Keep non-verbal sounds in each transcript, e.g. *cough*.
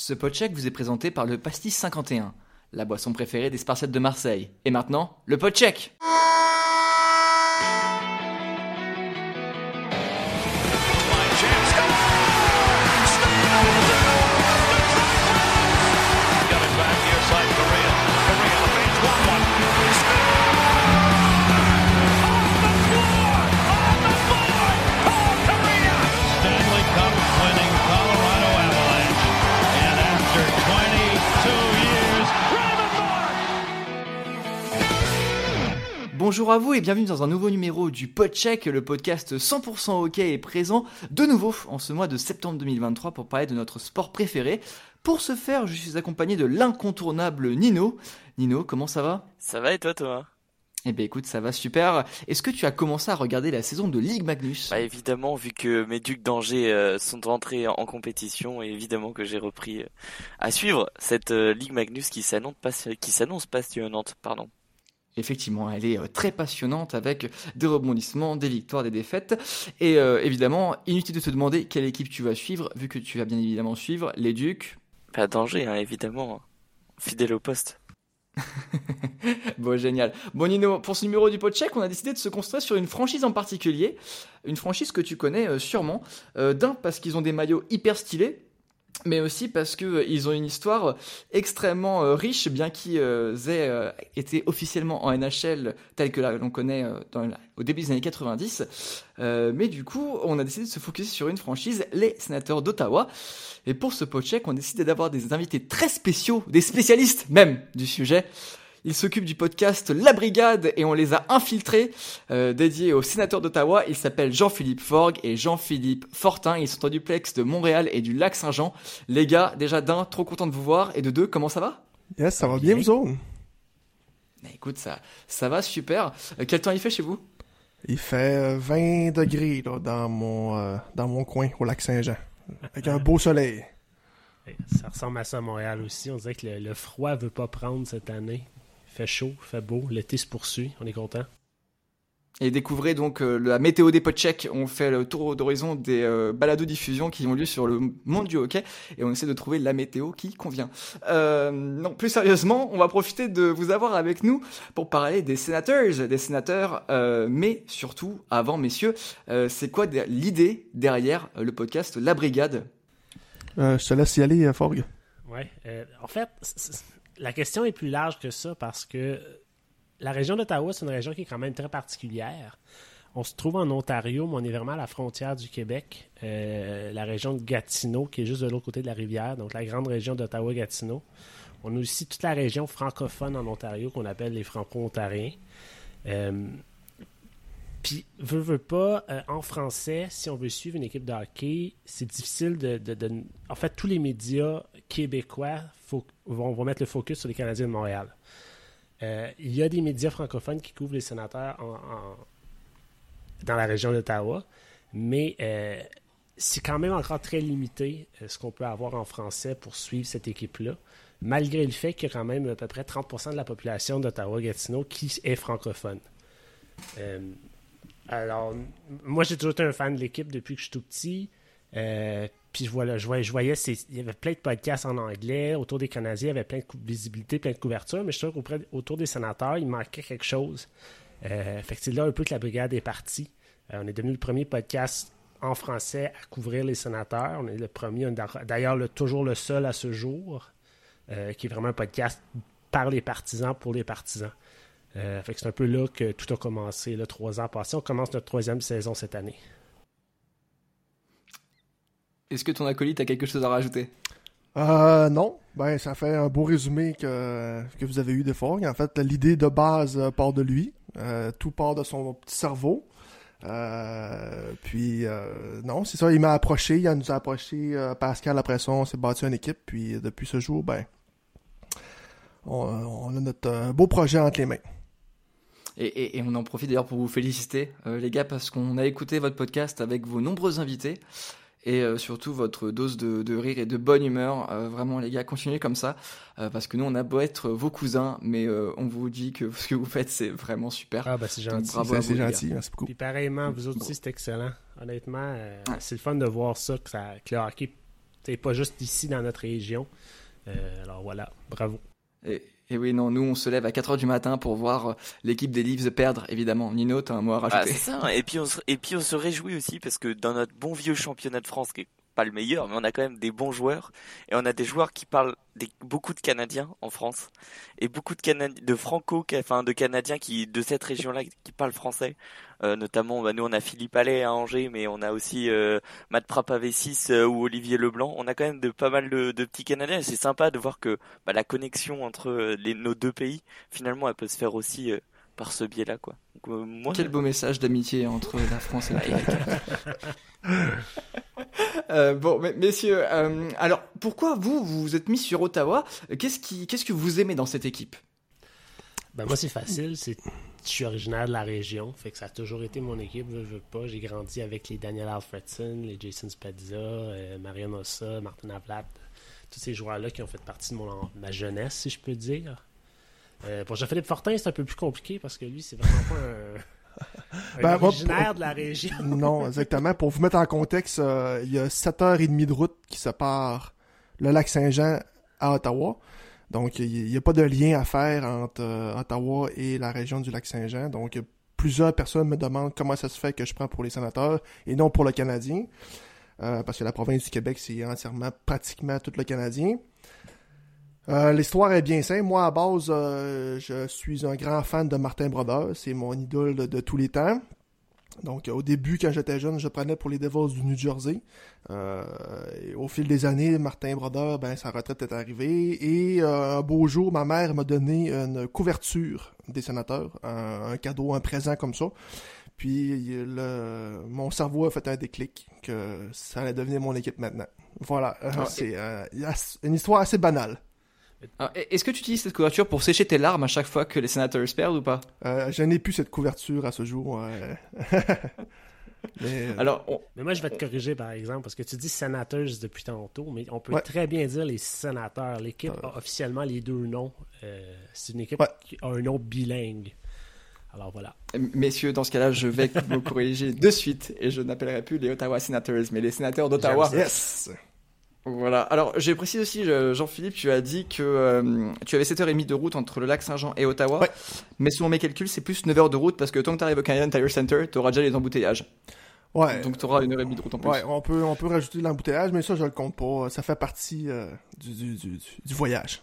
Ce podcheck vous est présenté par le Pastis 51, la boisson préférée des Spartiates de Marseille. Et maintenant, le podcheck Bonjour à vous et bienvenue dans un nouveau numéro du Podcheck, le podcast 100% hockey est présent de nouveau en ce mois de septembre 2023 pour parler de notre sport préféré. Pour ce faire, je suis accompagné de l'incontournable Nino. Nino, comment ça va? Ça va et toi, Thomas? Eh ben écoute, ça va super. Est-ce que tu as commencé à regarder la saison de Ligue Magnus? Bah évidemment, vu que mes Ducs d'Angers euh, sont entrés en compétition, évidemment que j'ai repris euh, à suivre cette euh, Ligue Magnus qui s'annonce qui s'annonce passionnante, pardon. Effectivement, elle est euh, très passionnante avec des rebondissements, des victoires, des défaites. Et euh, évidemment, inutile de te demander quelle équipe tu vas suivre, vu que tu vas bien évidemment suivre les Ducs. Pas d'Angers, hein, évidemment. Fidèle au poste. *laughs* Bon, génial. Bon, Nino, pour ce numéro du Podcheck, on a décidé de se construire sur une franchise en particulier. Une franchise que tu connais euh, sûrement. Euh, D'un, parce qu'ils ont des maillots hyper stylés. Mais aussi parce que euh, ils ont une histoire extrêmement euh, riche, bien qu'ils euh, aient euh, été officiellement en NHL tel que l'on connaît euh, au début des années 90. Euh, mais du coup, on a décidé de se focus sur une franchise, les Sénateurs d'Ottawa. Et pour ce podcheck, on a décidé d'avoir des invités très spéciaux, des spécialistes même du sujet. Ils s'occupent du podcast La Brigade et on les a infiltrés, euh, dédiés aux sénateurs d'Ottawa. Ils s'appellent Jean-Philippe Forgue et Jean-Philippe Fortin. Ils sont en duplex de Montréal et du lac Saint-Jean. Les gars, déjà d'un, trop content de vous voir. Et de deux, comment ça va? Yes, ça va bien, vous autres? Écoute, ça, ça va super. Euh, quel temps il fait chez vous? Il fait euh, 20 degrés là, dans, mon, euh, dans mon coin, au lac Saint-Jean. Avec un beau soleil. Ça ressemble à ça à Montréal aussi. On dirait que le, le froid veut pas prendre cette année. Fait chaud, fait beau, l'été se poursuit, on est content. Et découvrez donc euh, la météo des podchecks. On fait le tour d'horizon des euh, balados diffusions qui ont lieu sur le monde du hockey et on essaie de trouver la météo qui convient. Euh, non, plus sérieusement, on va profiter de vous avoir avec nous pour parler des sénateurs, des sénateurs, euh, mais surtout, avant messieurs, euh, c'est quoi l'idée derrière le podcast La Brigade? Euh, je te laisse y aller, Forgue. Ouais. euh, en fait, la question est plus large que ça parce que la région d'Ottawa, c'est une région qui est quand même très particulière. On se trouve en Ontario, mais on est vraiment à la frontière du Québec. Euh, la région de Gatineau, qui est juste de l'autre côté de la rivière, donc la grande région d'Ottawa-Gatineau. On a aussi toute la région francophone en Ontario qu'on appelle les franco-ontariens. Euh, Puis, veut, veut pas, euh, en français, si on veut suivre une équipe de hockey, c'est difficile de, En fait, tous les médias québécois vont, mettre le focus sur les Canadiens de Montréal. Euh, il y a des médias francophones qui couvrent les sénateurs en- dans la région d'Ottawa, mais euh, c'est quand même encore très limité ce qu'on peut avoir en français pour suivre cette équipe-là, malgré le fait qu'il y a quand même à peu près 30% de la population d'Ottawa-Gatineau qui est francophone. Alors, moi, j'ai toujours été un fan de l'équipe depuis que je suis tout petit. Euh, puis je, voilà, je voyais, je voyais il y avait plein de podcasts en anglais. Autour des Canadiens, il y avait plein de visibilité, plein de couverture. Mais je trouve qu'auprès autour des sénateurs, il manquait quelque chose. Euh, fait que c'est là un peu que la brigade est partie. Euh, on est devenu le premier podcast en français à couvrir les sénateurs. On est le premier, d'ailleurs le- toujours le seul à ce jour, qui est vraiment un podcast par les partisans, pour les partisans. Euh, fait que c'est un peu là que tout a commencé, là, trois ans passés. On commence notre troisième saison cette année. Est-ce que ton acolyte a quelque chose à rajouter? Euh, non. Ben, ça fait un beau résumé que, que vous avez eu de Forgue. En fait, l'idée de base euh, part de lui. Euh, tout part de son petit cerveau. Euh, puis, euh, non, c'est ça. Il m'a approché. Il nous a approché. euh, Pascal, après ça, on s'est bâti une équipe. Puis, depuis ce jour, ben, on, on a notre beau projet entre les mains. Et, et- et on en profite d'ailleurs pour vous féliciter, euh, les gars, parce qu'on a écouté votre podcast avec vos nombreux invités et euh, surtout votre dose de, de rire et de bonne humeur. Euh, vraiment, les gars, continuez comme ça, euh, parce que nous, on a beau être vos cousins, mais euh, on vous dit que *laughs* ce que vous faites, c'est vraiment super. Ah, ben c'est Donc, gentil. C'est c'est gentil. Merci beaucoup. Puis pareillement, vous autres aussi, c'est excellent. Honnêtement, euh, Ouais. c'est le fun de voir ça, que, ça, que le hockey T'es pas juste ici dans notre région. Euh, alors voilà, bravo. Et, et oui, non, nous, on se lève à 4h du matin pour voir euh, l'équipe des Leafs perdre, évidemment. Nino, t'as un mot à Ah, rajouter c'est ça. hein. Et puis on se, et puis on se réjouit aussi parce que dans notre bon vieux championnat de France, qui est pas le meilleur, mais on a quand même des bons joueurs et on a des joueurs qui parlent des, beaucoup de Canadiens en France et beaucoup de Canadiens, de Franco, enfin de Canadiens qui de cette région-là qui parlent français. Euh, notamment, bah, nous on a Philippe Allais à Angers, mais on a aussi euh, Matt Prapavessis euh, ou Olivier Leblanc. On a quand même de pas mal de, de petits Canadiens et c'est sympa de voir que bah, la connexion entre les, nos deux pays, finalement, elle peut se faire aussi euh, par ce biais-là, quoi. Donc, euh, moi, Quel beau message d'amitié entre la France et le Québec. *laughs* Euh, bon, mais- messieurs, euh, alors pourquoi vous, vous vous êtes mis sur Ottawa? Qu'est-ce qui, qu'est-ce que vous aimez dans cette équipe? Ben moi, c'est facile. C'est... Je suis originaire de la région, fait que ça a toujours été mon équipe. Je veux pas. J'ai grandi avec les Daniel Alfredson, les Jason Spezza, euh, Marion Ossa, Martin Avlat, tous ces joueurs-là qui ont fait partie de mon, ma jeunesse, si je peux dire. Euh, pour Jean-Philippe Fortin, c'est un peu plus compliqué parce que lui, c'est vraiment pas un, *laughs* un Ben, originaire de la région. *laughs* Non, exactement. Pour vous mettre en contexte, euh, il y a 7h30 de route qui sépare le lac Saint-Jean à Ottawa. Donc, il n'y a pas de lien à faire entre euh, Ottawa et la région du lac Saint-Jean. Donc, plusieurs personnes me demandent comment ça se fait que je prends pour les sénateurs et non pour le Canadien. Euh, parce que la province du Québec, c'est entièrement, pratiquement tout le Canadien. Euh, L'histoire est bien simple. Moi, à base, je suis un grand fan de Martin Brodeur. C'est mon idole de tous les temps. Donc, au début, quand j'étais jeune, je prenais pour les Devils du New Jersey. Euh, et au fil des années, Martin Brodeur, ben, sa retraite est arrivée. Et euh, un beau jour, ma mère m'a donné une couverture des sénateurs, un, un cadeau, un présent comme ça. Puis, le, mon cerveau a fait un déclic que ça allait devenir mon équipe maintenant. Voilà, Euh, c'est euh, une histoire assez banale. Alors, Est-ce que tu utilises cette couverture pour sécher tes larmes à chaque fois que les sénateurs perdent ou pas? Euh, je n'ai plus cette couverture à ce jour. euh. *laughs* Mais, euh, Alors, on- Mais moi, je vais te corriger, par exemple, parce que tu dis Senators depuis tantôt, mais on peut Ouais. très bien dire les sénateurs. L'équipe a officiellement les deux noms. Euh, c'est une équipe Ouais. qui a un nom bilingue. Alors voilà. messieurs, dans ce cas-là, je vais vous corriger de suite et je n'appellerai plus les Ottawa Senators, mais les sénateurs d'Ottawa. Yes! Voilà. Alors, j'ai précisé aussi, je- Jean-Philippe, tu as dit que euh, tu avais 7h30 de route entre le lac Saint-Jean et Ottawa. Ouais. Mais selon mes calculs, c'est plus 9h de route parce que tant que tu arrives au Canadian Tire Center, tu auras déjà les embouteillages. Ouais. Donc, tu auras une heure et demie de route en plus. Ouais, on peut, on peut rajouter de l'embouteillage, mais ça, je le compte pas. Ça fait partie euh, du, du, du, voyage.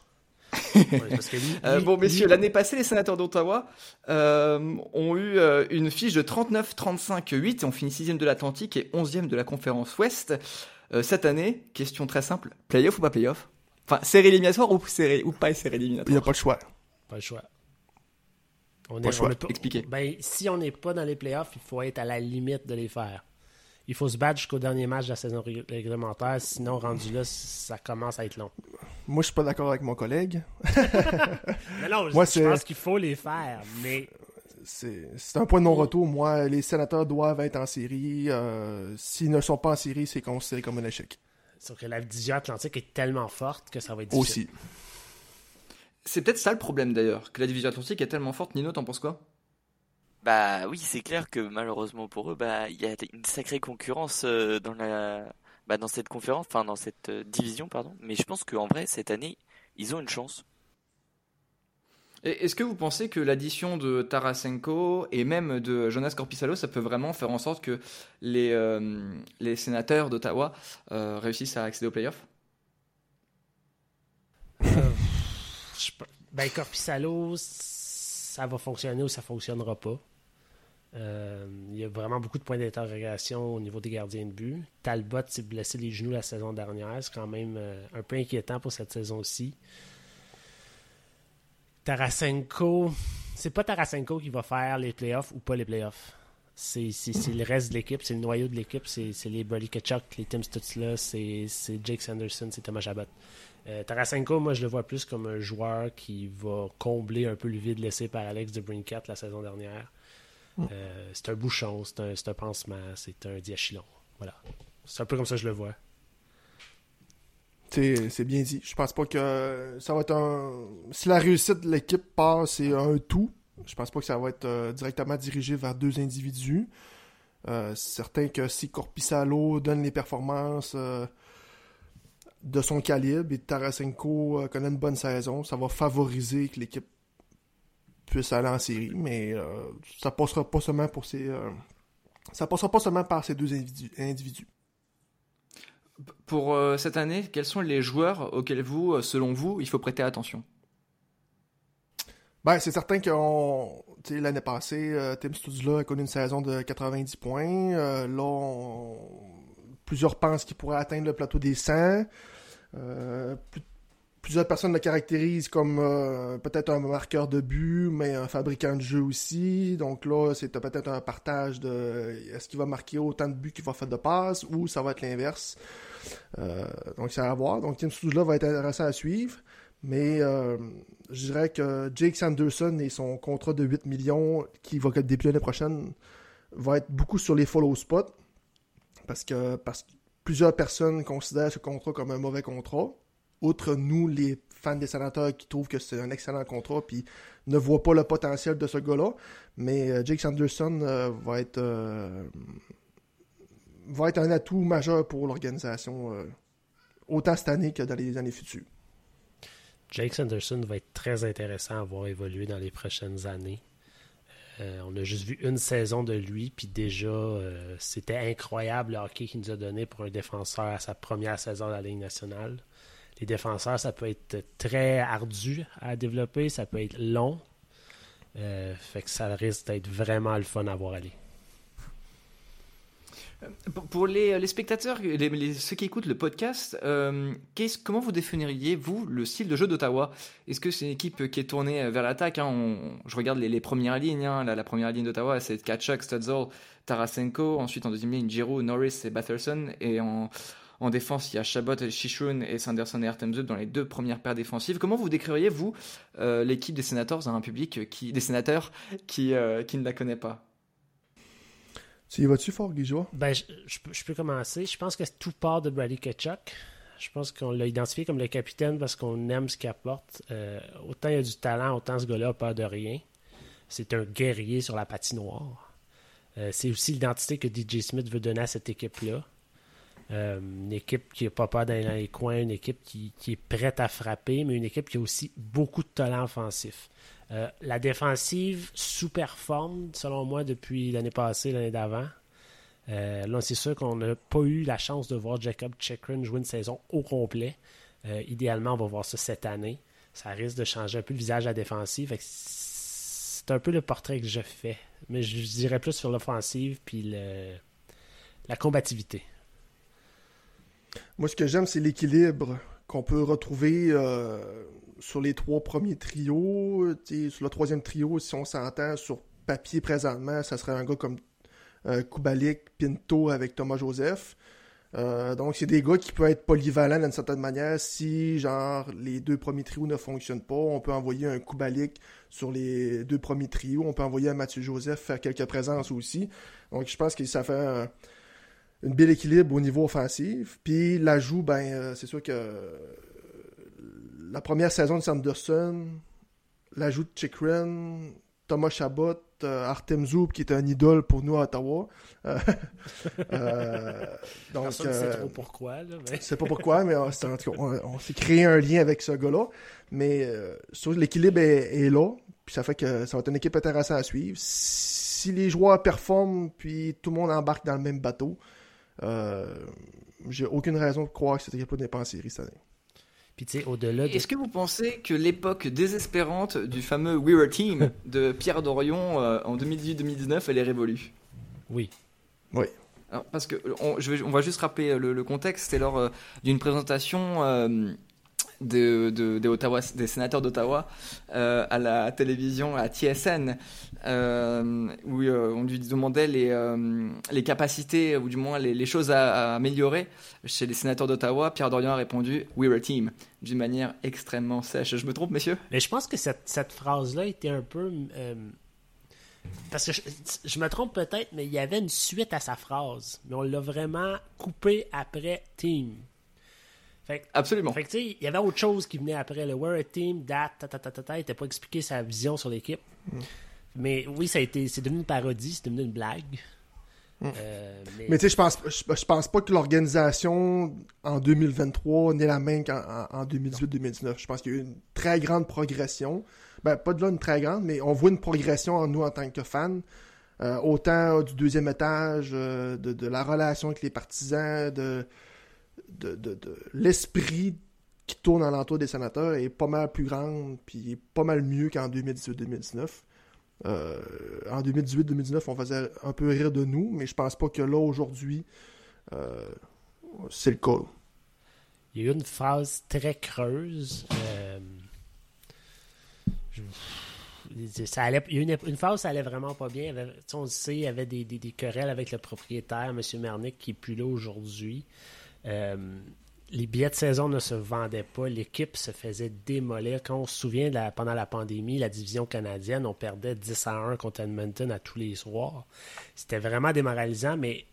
Ouais, parce que lui- *laughs* Euh, lui- bon, messieurs, lui- l'année passée, les sénateurs d'Ottawa euh, ont eu euh, une fiche de 39-35-8 et ont fini 6 de l'Atlantique et 11e de la conférence Ouest. Euh, cette année, question très simple, playoff ou pas playoff? Enfin, série éliminatoire ou, série, ou pas série Il n'y éliminatoire a pas de choix. Pas le choix. On Pas le choix. on est Expliquez. Ben, si on n'est pas dans les playoffs, il faut être à la limite de les faire. Il faut se battre jusqu'au dernier match de la saison rég- réglementaire, sinon, rendu là, ça commence à être long. Moi, je suis pas d'accord avec mon collègue. *laughs* Mais non, Moi, je pense qu'il faut les faire, mais C'est un point de non-retour. Moi, les sénateurs doivent être en série. Euh, S'ils ne sont pas en série, c'est considéré comme un échec. sauf que la division atlantique est tellement forte que ça va être difficile. Aussi. C'est peut-être ça le problème d'ailleurs, que la division atlantique est tellement forte. Nino, t'en penses quoi? Bah oui, c'est clair que malheureusement pour eux, bah il y a une sacrée concurrence euh, dans la, bah, dans cette conférence, enfin dans cette euh, division, pardon. Mais je pense qu'en vrai cette année, ils ont une chance. Est-ce que vous pensez que l'addition de Tarasenko et même de Jonas Corpissalo, ça peut vraiment faire en sorte que les, euh, les sénateurs d'Ottawa euh, réussissent à accéder aux playoffs? Pe- Ben, Corpissalo, ça va fonctionner ou ça fonctionnera pas. Euh, il y a vraiment beaucoup de points d'interrogation au niveau des gardiens de but. Talbot s'est blessé les genoux la saison dernière. C'est quand même euh, un peu inquiétant pour cette saison-ci. Tarasenko, c'est pas Tarasenko qui va faire les playoffs ou pas les playoffs. C'est le reste de l'équipe, c'est le noyau de l'équipe, c'est c'est les Brady Kachuk, les Tim Stutzla, c'est c'est Jake Sanderson, c'est Thomas Chabot. Euh, Tarasenko, moi, je le vois plus comme un joueur qui va combler un peu le vide laissé par Alex de Brincat la saison dernière. Euh, c'est un bouchon, c'est un, c'est un pansement, c'est un diachylon. Voilà. C'est un peu comme ça que je le vois. C'est bien dit. Je pense pas que ça va être un. Si la réussite de l'équipe part, c'est un tout. Je pense pas que ça va être euh, directement dirigé vers deux individus. Euh, c'est certain que si Corpissalo donne les performances euh, de son calibre et Tarasenko connaît une bonne saison, ça va favoriser que l'équipe puisse aller en série, mais ça passera pas seulement pour ces ça passera pas seulement par ces deux individus. Pour euh, cette année, quels sont les joueurs auxquels vous, euh, selon vous, il faut prêter attention? Ben, c'est certain sais, l'année passée, euh, Tim a connu une saison de 90 points. Euh, là, plusieurs pensent qu'il pourrait atteindre le plateau des 100. Euh, plus- plusieurs personnes le caractérisent comme euh, peut-être un marqueur de but, mais un fabricant de jeu aussi. Donc là, c'est peut-être un partage de est-ce qu'il va marquer autant de buts qu'il va faire de passes ou ça va être l'inverse. Euh, donc c'est à voir. Donc Tim Studzla va être intéressant à suivre. Mais euh, je dirais que Jake Sanderson et son contrat de 8 millions qui va débuter l'année prochaine va être beaucoup sur les follow spots parce que, parce que plusieurs personnes considèrent ce contrat comme un mauvais contrat. Outre nous, les fans des sénateurs qui trouvent que c'est un excellent contrat puis ne voient pas le potentiel de ce gars-là. Mais euh, Jake Sanderson euh, va être euh, va être un atout majeur pour l'organisation autant cette année que dans les années futures. Jake Sanderson va être très intéressant à voir évoluer dans les prochaines années. On a juste vu une saison de lui, puis déjà, c'était incroyable le hockey qu'il nous a donné pour un défenseur à sa première saison de la Ligue nationale. Les défenseurs, ça peut être très ardu à développer, ça peut être long. Euh, fait que ça risque d'être vraiment le fun à voir aller. Pour- Pour les, les spectateurs, ceux qui écoutent le podcast, euh, comment vous définiriez, vous, le style de jeu d'Ottawa? Est-ce que c'est une équipe qui est tournée vers l'attaque hein, Je regarde les, premières lignes. hein, la, première ligne d'Ottawa, c'est Kachuk, Stutzel, Tarasenko. Ensuite, en deuxième ligne, Giroud, Norris et Batherson. Et en, en défense, il y a Chabot, Shishun et Sanderson et Artemzub dans les deux premières paires défensives. Comment vous décririez, vous, euh, l'équipe des Senators dans un public qui, des sénateurs qui, euh, qui ne la connaît pas? Tu y vas-tu fort, Guijois? Ben, je, je peux- je peux commencer. Je pense que tout part de Brady Ketchuk. Je pense qu'on l'a identifié comme le capitaine parce qu'on aime ce qu'il apporte. Euh, autant il a du talent, autant ce gars-là a peur de rien. C'est un guerrier sur la patinoire. Euh, c'est aussi l'identité que DJ Smith veut donner à cette équipe-là. Euh, une équipe qui n'a pas peur dans les coins, une équipe qui, est prête à frapper, mais une équipe qui a aussi beaucoup de talent offensif. Euh, la défensive sous-performe, selon moi, depuis l'année passée, l'année d'avant. Euh, là, c'est sûr qu'on n'a pas eu la chance de voir Jacob Chekrin jouer une saison au complet. Idéalement, on va voir ça cette année. Ça risque de changer un peu le visage à la défensive. C'est un peu le portrait que je fais. Mais je dirais plus sur l'offensive puis la combativité. Moi, ce que j'aime, c'est l'équilibre qu'on peut retrouver euh, sur les trois premiers trios. Sur le troisième trio, si on s'entend sur papier présentement, ça serait un gars comme euh, Kubalik, Pinto avec Thomas Joseph. Euh, donc, c'est des gars qui peuvent être polyvalents d'une certaine manière. Si, genre, les deux premiers trios ne fonctionnent pas, on peut envoyer un Kubalik sur les deux premiers trios. On peut envoyer un Mathieu Joseph faire quelques présences aussi. Donc, je pense que ça fait une belle équilibre au niveau offensif. Puis l'ajout, ben, euh, c'est sûr que euh, la première saison de Sanderson, l'ajout de Chikrin, Thomas Chabot, euh, Artem Zoub, qui est un idole pour nous à Ottawa. *laughs* Donc, euh, trop pourquoi. Là, mais... je sais pas pourquoi, mais c'est- en tout cas, on, on s'est créé un lien avec ce gars-là. Mais l'équilibre est, est là, puis ça fait que ça va être une équipe intéressante à suivre. Si les joueurs performent, puis tout le monde embarque dans le même bateau, j'ai aucune raison de croire que cette équipe-là n'est pas en série cette année. Puis, tu sais, au-delà de. Est-ce que vous pensez que l'époque désespérante du fameux We Were Team *laughs* de Pierre Dorion euh, en 2018-2019, elle est révolue? Oui. Oui. Alors, parce que on, je vais- on va juste rappeler le, le contexte. C'était lors euh, d'une présentation euh, de, de- des, Ottawa, des sénateurs d'Ottawa euh, à la télévision, à TSN, euh, où euh, on lui demandait les, les capacités, ou du moins les, choses à, améliorer chez les sénateurs d'Ottawa. Pierre Dorian a répondu We were a team, d'une manière extrêmement sèche. Je me trompe, messieurs? Mais je pense que cette, phrase-là était un peu. parce que je, je me trompe peut-être, mais il y avait une suite à sa phrase. Mais on l'a vraiment coupé après Team. Fait, que- Absolument. fait que, tu sais, il y avait autre chose qui venait après. Le We're a Team, that, ta, ta, ta, ta, ta. Il n'était pas expliqué sa vision sur l'équipe. Mais oui, ça a été, c'est devenu une parodie, c'est devenu une blague. Euh, mais, Mais tu sais, je pense, je, je pense pas que l'organisation en 2023 n'est la même qu'en en, en 2018-2019. Je pense qu'il y a eu une très grande progression. Ben, pas de là une très grande, mais on voit une progression en nous en tant que fans. Euh, autant euh, du deuxième étage, euh, de, de la relation avec les partisans, de, l'esprit qui tourne alentour des sénateurs est pas mal plus grande, puis pas mal mieux qu'en 2018-2019. Euh, en 2018-2019, on faisait un peu rire de nous, mais je pense pas que là, aujourd'hui, euh, c'est le cas. il y a eu une phase très creuse. euh, il y a eu une, une phase ça allait vraiment pas bien. On le sait, il y avait des querelles avec le propriétaire, M. Mernick, qui est plus là aujourd'hui. Euh, les billets de saison ne se vendaient pas. L'équipe se faisait démolir. Quand on se souvient, pendant la pandémie, la division canadienne, on perdait 10 à 1 contre Edmonton à tous les soirs. C'était vraiment démoralisant, mais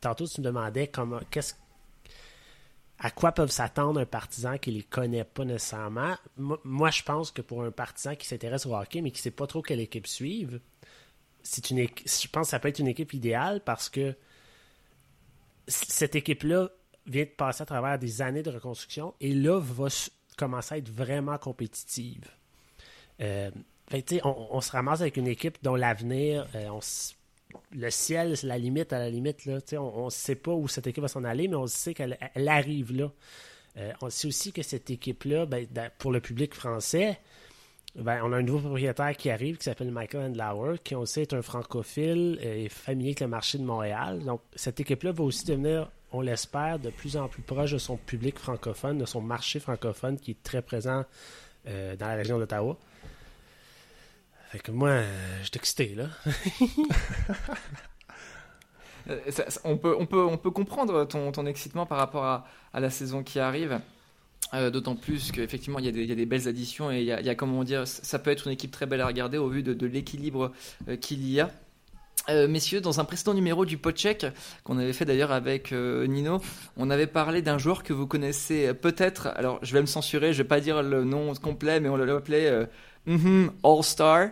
tantôt, tu me demandais comment, qu'est-ce à quoi peuvent s'attendre un partisan qui les connaît pas nécessairement. Moi, je pense que pour un partisan qui s'intéresse au hockey, mais qui sait pas trop quelle équipe suivre, c'est une je pense que ça peut être une équipe idéale parce que cette équipe-là vient de passer à travers des années de reconstruction et là va commencer à être vraiment compétitive. Euh, on, se ramasse avec une équipe dont l'avenir, euh, le ciel, c'est la limite à la limite. Là, on ne sait pas où cette équipe va s'en aller, mais on sait qu'elle elle arrive là. Euh, on sait aussi que cette équipe-là, ben, pour le public français, ben, on a un nouveau propriétaire qui arrive qui s'appelle Michael Andlauer, qui on sait est un francophile et familier avec le marché de Montréal. Donc, cette équipe-là va aussi devenir, on l'espère, de plus en plus proche de son public francophone, de son marché francophone qui est très présent euh, dans la région d'Ottawa. Fait que moi, euh, je suis excité, là. *laughs* Euh, on, peut, on, peut, on peut comprendre ton, excitement par rapport à la saison qui arrive. Euh, D'autant plus qu'effectivement, il y, a des- belles additions et il y a, comment dire, ça peut être une équipe très belle à regarder au vu de, l'équilibre euh, qu'il y a. Euh, messieurs, dans un précédent numéro du Podcheck, qu'on avait fait d'ailleurs avec Nino, on avait parlé d'un joueur que vous connaissez peut-être. Alors, je vais me censurer, je vais pas dire le nom complet, mais on l'appelait euh, mhm, All-Star.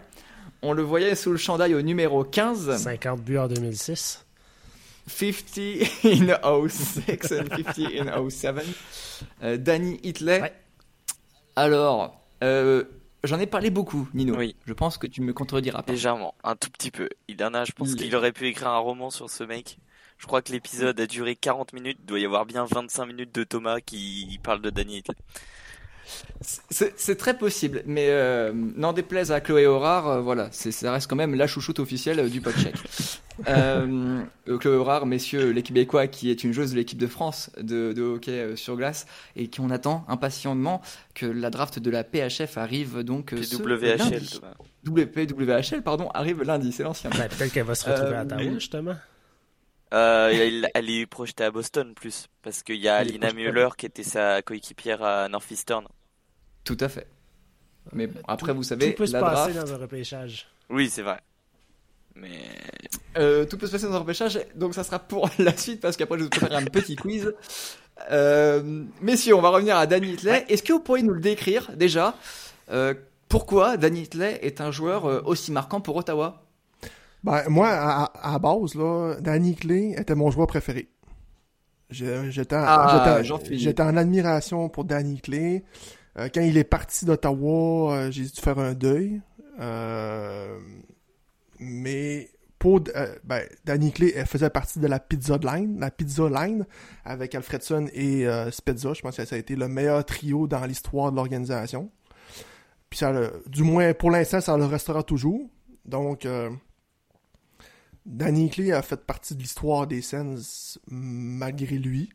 On le voyait sous le chandail au numéro 15. 50 buts en 2006. 50 in 06 and 50 in 07. Euh, Danny Hitley. Ouais. Alors, euh, j'en ai parlé beaucoup, Nino. Oui. Je pense que tu me contrediras pas. Légèrement, un tout petit peu. Il en a, je pense Il- qu'il aurait pu écrire un roman sur ce mec. Je crois que l'épisode a duré 40 minutes. Il doit y avoir bien 25 minutes de Thomas qui parle de Danny Hitler. C'est très possible, mais euh, n'en déplaise à Chloé Horard, euh, voilà, c'est- ça reste quand même la chouchoute officielle euh, du podcheck. *laughs* euh, Chloé Horard, messieurs, les Québécois, qui est une joueuse de l'équipe de France de, de hockey euh, sur glace, et qui on attend impatiemment que la draft de la PHF arrive donc euh, ce PWHL. WPWHL, pardon, arrive lundi, c'est l'ancien. Peut-être qu'elle va se retrouver Euh, à Ottawa, mais- justement. Euh, elle, elle est projetée à Boston plus, parce qu'il y a Elle est Lina projetée à- Müller qui était sa coéquipière à Northeastern. Tout à fait. Mais bon, après, vous Tout savez, peut se la passer draft, dans un repêchage. Oui, c'est vrai. Mais Euh, tout peut se passer dans un repêchage, donc ça sera pour *laughs* la suite parce qu'après je vais vous faire un petit quiz. Euh, messieurs, on va revenir à Danny Hitley. Est-ce que vous pourriez nous le décrire déjà euh, Pourquoi Danny Hitley est un joueur euh, aussi marquant pour Ottawa? Ben, moi, à, à- base, là, Danny Clay était mon joueur préféré. J'étais en- Ah, en admiration pour Danny Clay. Euh, quand il est parti d'Ottawa, euh, j'ai dû faire un deuil. Euh, mais pour ben, Danny Clay, elle faisait partie de la pizza line, la pizza line avec Alfredson et Spezza. Je pense que ça a été le meilleur trio dans l'histoire de l'organisation. Puis ça, du moins pour l'instant, ça le restera toujours. Donc, Danny Clay a fait partie de l'histoire des Sens malgré lui.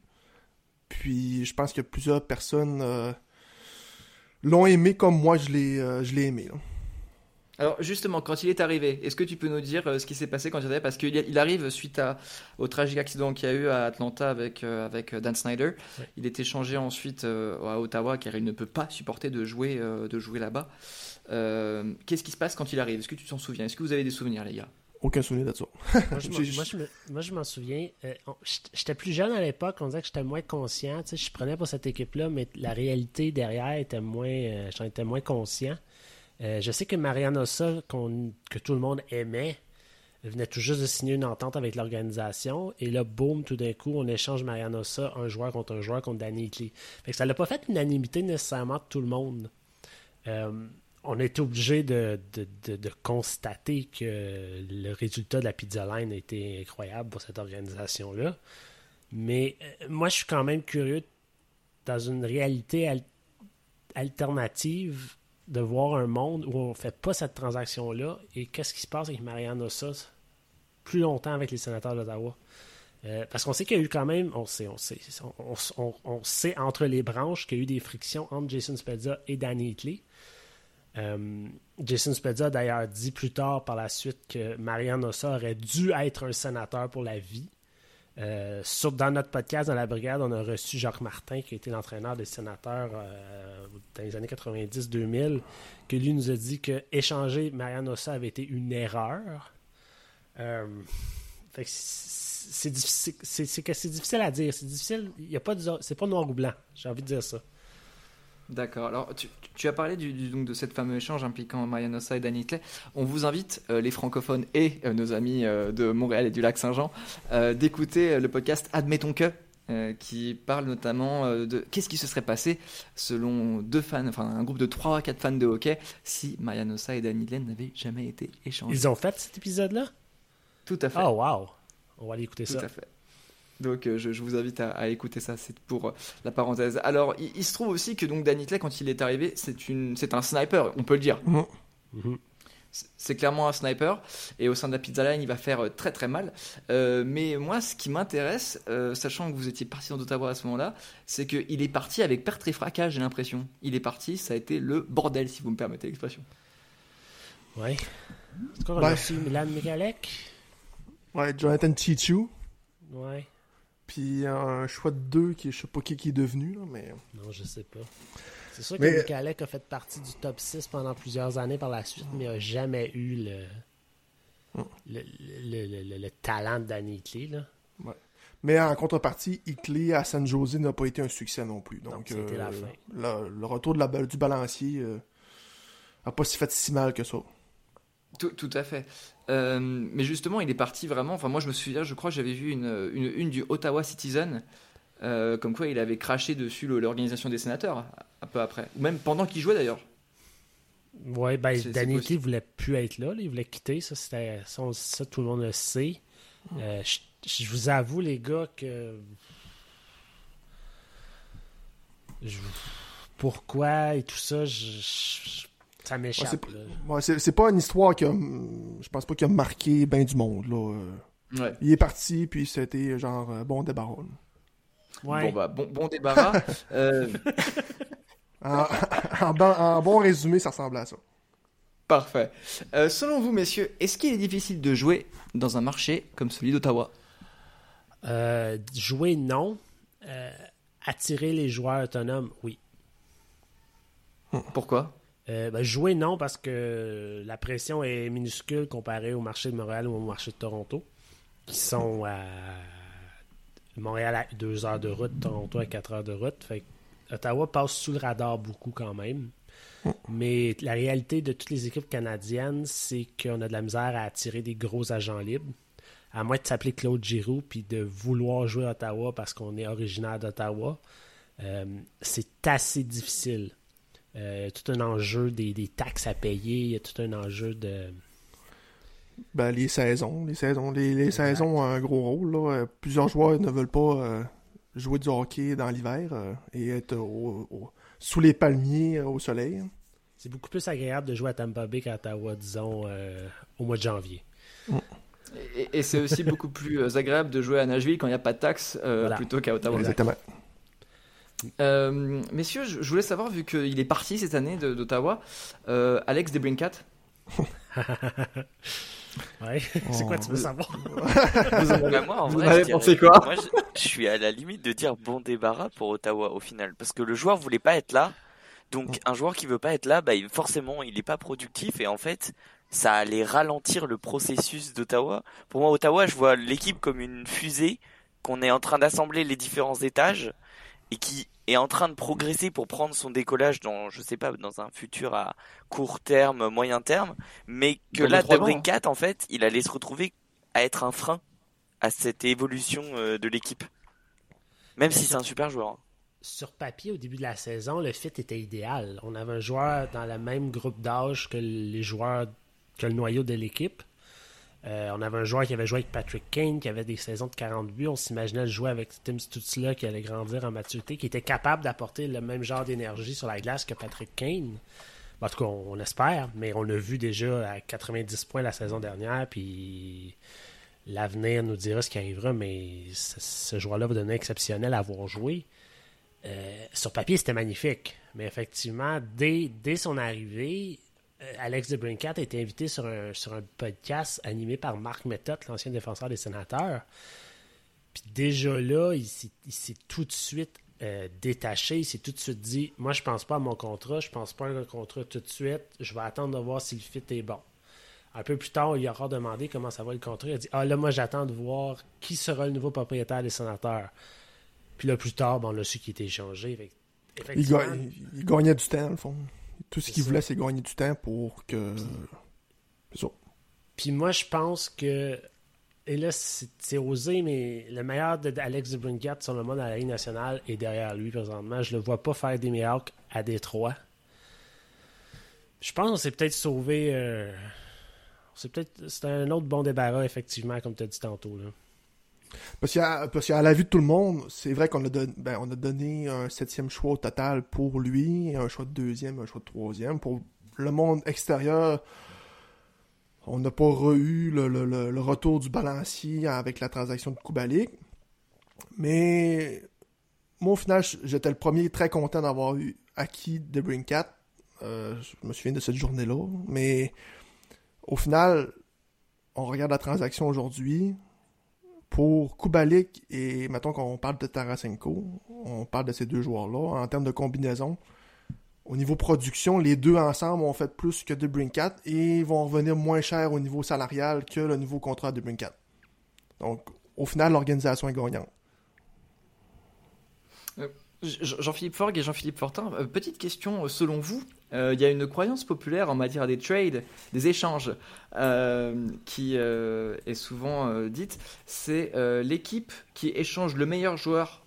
Puis je pense que plusieurs personnes l'ont aimé comme moi je l'ai euh, je l'ai aimé. là. Alors justement, quand il est arrivé, est-ce que tu peux nous dire euh, ce qui s'est passé quand il est arrivé? Parce qu'il arrive suite à, au tragique accident qu'il y a eu à Atlanta avec, euh, avec Dan Snyder. Ouais. Il était changé ensuite euh, à Ottawa car il ne peut pas supporter de jouer, euh, de jouer là-bas. Euh, Qu'est-ce qui se passe quand il arrive? Est-ce que tu t'en souviens? Est-ce que vous avez des souvenirs, les gars? Aucun souvenir de ça. Moi, je *laughs* m'en- moi, je souviens. euh, j'étais- plus jeune à l'époque, on disait que j'étais moins conscient. Tu sais, je prenais pour cette équipe-là, mais la réalité derrière était moins. euh, J'en étais moins conscient. Euh, je sais que Mariana Ossa, qu'on- que tout le monde aimait, venait tout juste de signer une entente avec l'organisation. Et là, boum, tout d'un coup, on échange Mariano Sa, un joueur contre un joueur contre Danny Hitley. Fait que ça n'a pas fait l'unanimité nécessairement de tout le monde. On est obligé de, constater que le résultat de la pizza line a incroyable pour cette organisation-là. Mais euh, moi, je suis quand même curieux, dans une réalité al- alternative, de voir un monde où on ne fait pas cette transaction-là et qu'est-ce qui se passe avec Marianne Ossa plus longtemps avec les sénateurs d'Ottawa? Euh, parce qu'on sait qu'il y a eu quand même, on sait, on sait, on sait entre les branches qu'il y a eu des frictions entre Jason Spezza et Danny Hitley. Euh, Jason Spezza a d'ailleurs dit plus tard par la suite que Marianne Ossa aurait dû être un sénateur pour la vie. Euh, dans notre podcast, dans la brigade, on a reçu Jacques Martin, qui a été l'entraîneur des sénateurs euh, dans les années 90-2000, que lui nous a dit que échanger Marianne Ossa avait été une erreur. C'est difficile, à dire. C'est difficile. Il a pas c'est pas noir ou blanc. J'ai envie de dire ça. D'accord. Alors, tu, tu as parlé du, du- donc de cette fameux échange impliquant Mariano Sa et Danny Hitley. On vous invite, euh, les francophones et euh, nos amis euh, de Montréal et du lac Saint-Jean, d'écouter le podcast Admettons que, qui parle notamment de qu'est-ce qui se serait passé selon deux fans, enfin un groupe de 3 à 4 fans de hockey, si Mariano Sa et Danny Hitley n'avaient jamais été échangés. Ils ont fait cet épisode-là? Tout à fait. Oh, wow! On va aller écouter Tout ça. à fait. Donc euh, je, je vous invite à, à écouter ça, c'est pour euh, la parenthèse. Alors il, il se trouve aussi que donc Danny Hitley, quand il est arrivé, c'est une, c'est un sniper, on peut le dire. Mhm. C'est- C'est clairement un sniper et au sein de la pizza line, il va faire euh, très très mal. Euh, mais moi, ce qui m'intéresse, euh, sachant que vous étiez parti dans d'Ottawa à ce moment-là, c'est qu'il est parti avec perte et fracas, j'ai l'impression. Il est parti, ça a été le bordel, si vous me permettez l'expression. Ouais. En tout cas, on a reçu Milan Mikalek. Ouais, Jonathan Chichu. Ouais. Puis un choix de deux qui je sais pas qui, qui est devenu, là, mais. Non, je sais pas. C'est sûr Mais- que Mikalek a fait partie du top 6 pendant plusieurs années par la suite, mais a jamais eu le, le, le, le- le- le talent de Danny Hitley, là. Mais en contrepartie, Ickley à San Jose n'a pas été un succès non plus. Donc, la fin. Le, le retour de la, du balancier euh, a pas si fait si mal que ça. Tout, tout à fait. Euh, mais justement, il est parti vraiment. Enfin, moi, je me souviens, je crois que j'avais vu une, une, une du Ottawa Citizen, euh, comme quoi il avait craché dessus l'organisation des sénateurs, un peu après. Ou même pendant qu'il jouait d'ailleurs. Ouais, ben, Danny voulait plus être là, là, il voulait quitter, ça, c'était, ça, on- ça, tout le monde le sait. Hmm. Euh, je, je vous avoue, les gars, que. je- pourquoi et tout ça, je, je- ça m'échappe. Ouais, c'est c'est pas une histoire qui a. Je pense pas qu'il a marqué bien du monde. Là. Ouais. Il est parti, puis c'était genre euh, bon débarras. là. Ouais. Bon, bah, bon, bon débarras. *laughs* Euh, En, en bon, en bon résumé, ça ressemble à ça. parfait. Euh, selon vous, messieurs, est-ce qu'il est difficile de jouer dans un marché comme celui d'Ottawa? Euh, jouer, non. Euh, attirer les joueurs autonomes, oui. Pourquoi? Euh, ben, jouer, non, parce que la pression est minuscule comparée au marché de Montréal ou au marché de Toronto, qui sont à Montréal à 2 heures de route, Toronto à 4 heures de route. Fait Ottawa passe sous le radar beaucoup quand même. Mais la réalité de toutes les équipes canadiennes, c'est qu'on a de la misère à attirer des gros agents libres. À moins de s'appeler Claude Giroux puis de vouloir jouer à Ottawa parce qu'on est originaire d'Ottawa, euh, c'est assez difficile. Euh, il y a tout un enjeu des, des taxes à payer, il y a tout un enjeu de. Ben, les saisons. Les saisons, les, les saisons ont un gros rôle. Là. Euh, Plusieurs joueurs ne veulent pas euh, jouer du hockey dans l'hiver euh, et être au- au- sous les palmiers euh, au soleil. C'est beaucoup plus agréable de jouer à Tampa Bay qu'à Ottawa, disons, euh, au mois de janvier. Et, et c'est aussi beaucoup plus agréable de jouer à Nashville quand il n'y a pas de taxes euh, Voilà. plutôt qu'à Ottawa. Exact. Exactement. Euh, messieurs, je, je voulais savoir, vu qu'il est parti cette année de- d'Ottawa, euh, Alex Debrincat, *laughs* Ouais. c'est quoi tu veux savoir? *laughs* vous en avez, Bah, moi, en vous vrai, avez je pensé dirais- quoi Moi, je, je suis à la limite de dire bon débarras pour Ottawa au final, parce que le joueur voulait pas être là. Donc, un joueur qui veut pas être là, bah, il- forcément, il est pas productif et en fait, ça allait ralentir le processus d'Ottawa. Pour moi, Ottawa, je vois l'équipe comme une fusée qu'on est en train d'assembler les différents étages et qui est en train de progresser pour prendre son décollage dans, je sais pas, dans un futur à court terme, moyen terme, mais que Dans là, trois ans, Debrincat, en fait, il allait se retrouver à être un frein à cette évolution euh, de l'équipe. Même si c'est un super joueur. hein. Sur papier, au début de la saison, le fit était idéal. On avait un joueur dans le même groupe d'âge que les joueurs, que le noyau de l'équipe. Euh, on avait un joueur qui avait joué avec Patrick Kane, qui avait des saisons de 40 buts. On s'imaginait le jouer avec Tim Stutzla, qui allait grandir en maturité, qui était capable d'apporter le même genre d'énergie sur la glace que Patrick Kane. En tout cas, on, espère, mais on l'a vu déjà à 90 points la saison dernière, puis l'avenir nous dira ce qui arrivera, mais ce, joueur-là va devenir exceptionnel à avoir joué. Euh, sur papier, c'était magnifique, mais effectivement, dès, son arrivée, Alex de Brincat a été invité sur un, sur un podcast animé par Marc Method, l'ancien défenseur des sénateurs. Puis déjà là, il s'est tout de suite euh, détaché, il s'est tout de suite dit Moi, je pense pas à mon contrat, je pense pas à un contrat tout de suite, je vais attendre de voir si le fit est bon. Un peu plus tard, il aura demandé comment ça va le contrat. Il a dit Ah là, moi, j'attends de voir qui sera le nouveau propriétaire des sénateurs. Puis là, plus tard, bon, on a su qu'il était échangé. Il, gagnait du temps, au fond. Tout ce qu'il voulait, c'est gagner du temps pour que. Ça. Puis moi, je pense que. Et là, c'est osé, mais le meilleur de Alex Debrincat sur le mode à la Ligue nationale est derrière lui présentement. Je le vois pas faire des miracles à Détroit. Je pense qu'on s'est peut-être sauvé. euh, C'est peut-être. C'est un autre bon débarras, effectivement, comme tu as dit tantôt. Là. Parce qu'à la vue de tout le monde, c'est vrai qu'on ben, a donné un septième choix au total pour lui, un choix de deuxième, un choix de troisième. Pour le monde extérieur, on n'a pas eu le retour du balancier avec la transaction de Kubalik. Mais moi, au final, j'étais le premier très content d'avoir eu acquis de Brinkat. Euh, je me souviens de cette journée-là. Mais au final, on regarde la transaction aujourd'hui pour Kubalik et mettons qu'on parle de Tarasenko, on parle de ces deux joueurs-là en termes de combinaison. Au niveau production, les deux ensemble ont fait plus que de Brinkat et vont revenir moins cher au niveau salarial que le nouveau contrat de Brinkat. Donc, au final, l'organisation est gagnante. Jean- Jean-Philippe Forgue et Jean-Philippe Fortin, euh, petite question, euh, selon vous, euh, il y a une croyance populaire en matière des trades, des échanges, euh, qui euh, est souvent euh, dite, c'est euh, l'équipe qui échange le meilleur joueur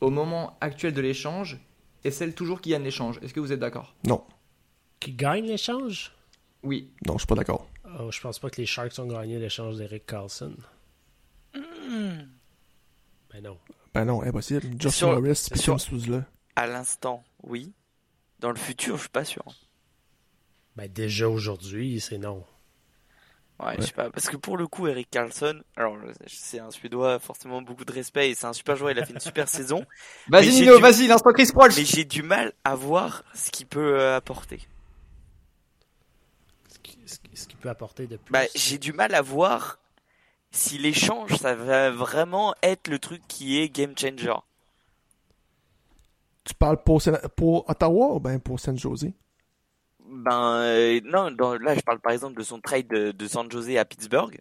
au moment actuel de l'échange et celle toujours qui gagne l'échange. Est-ce que vous êtes d'accord? Non, Qui gagne l'échange? Oui. non, je suis pas d'accord. oh, Je pense pas que les Sharks ont gagné l'échange d'Eric Carlson. Ben non. Ben non, impossible. Josh Sur- Morris, puis sur- Tim Stützle. À l'instant, oui. Dans le futur, je suis pas sûr. Ben déjà aujourd'hui, c'est non. Ouais, je sais pas. Parce que pour le coup, Eric Carlson, alors c'est un Suédois, forcément beaucoup de respect et c'est un super joueur, il a fait une super *laughs* saison. Vas-y Mais j'ai Nino, du- vas-y, l'instant Chris Proch Mais j'ai du mal à voir ce qu'il peut euh, apporter. Ce qui, ce qui- ce qui peut apporter de plus. Bah, j'ai du mal à voir si l'échange, ça va vraiment être le truc qui est game changer. Tu parles pour, Ottawa ou ben pour San Jose? Ben euh, non, dans- là je parle par exemple de son trade de, de San Jose à Pittsburgh.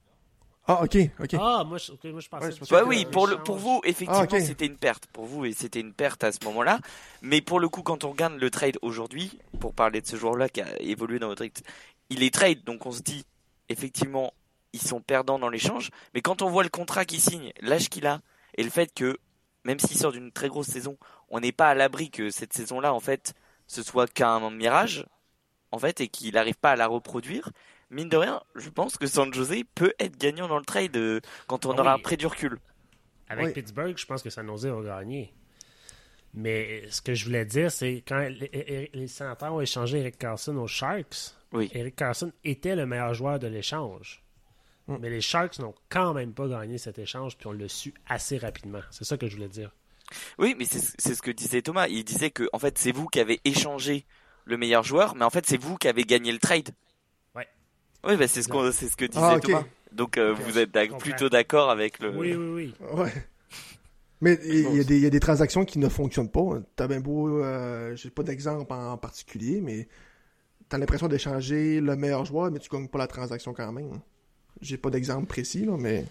Ah, ok, ok. Ah, moi, je, ok, moi, je pensais Ouais, que Bah que- oui, un pour le pour vous effectivement Ah, ok. c'était une perte pour vous et c'était une perte à ce moment-là. Mais pour le coup quand on regarde le trade aujourd'hui, pour parler de ce joueur-là qui a évolué dans votre équipe, il est trade donc on se dit effectivement ils sont perdants dans l'échange. Mais quand on voit le contrat qu'il signe, l'âge qu'il a et le fait que même s'il sort d'une très grosse saison, on n'est pas à l'abri que cette saison-là en fait ce soit qu'un mirage en fait et qu'il n'arrive pas à la reproduire. Mine de rien, je pense que San Jose peut être gagnant dans le trade euh, quand on Ah aura oui. pris du recul. Avec Oui. Pittsburgh, je pense que San Jose va gagner. Mais ce que je voulais dire, c'est quand les, les- sénateurs ont échangé Eric Carlson aux Sharks, Oui. Eric Carlson était le meilleur joueur de l'échange. Mm. Mais les Sharks n'ont quand même pas gagné cet échange, puis on l'a su assez rapidement. C'est ça que je voulais dire. Oui, mais c'est c'est ce que disait Thomas. Il disait que en fait c'est vous qui avez échangé le meilleur joueur, mais en fait c'est vous qui avez gagné le trade. Ouais. Oui, bah c'est ce qu'on c'est ce que disait Ah, ok. Thomas. Donc euh, vous êtes plutôt d'accord avec le. Oui, oui, oui. *laughs* Ouais. Mais il y, a des- il y a des transactions qui ne fonctionnent pas. T'as bien beau, euh, j'ai pas d'exemple en particulier, mais t'as l'impression d'échanger le meilleur joueur, mais tu gagnes pas la transaction quand même. J'ai pas d'exemple précis, là, mais